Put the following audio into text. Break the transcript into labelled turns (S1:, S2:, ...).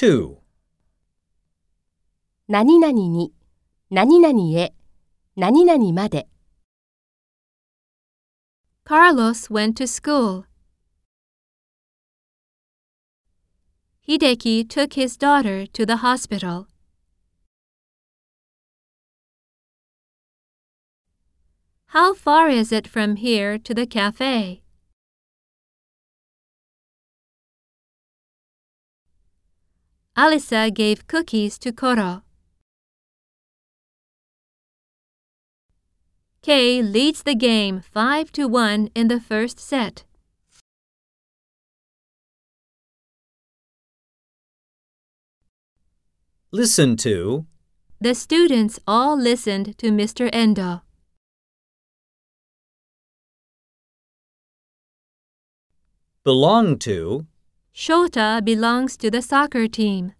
S1: 2.
S2: 何々に、何々へ、何々まで。
S3: Carlos went to school. Hideki took his daughter to the hospital. How far is it from here to the cafe? Alisa gave cookies to Koro. Kay leads the game 5 to 1 in the first set.
S1: Listen to
S3: The students all listened to Mr. Endo.
S1: belong to
S3: Shota belongs to the soccer team.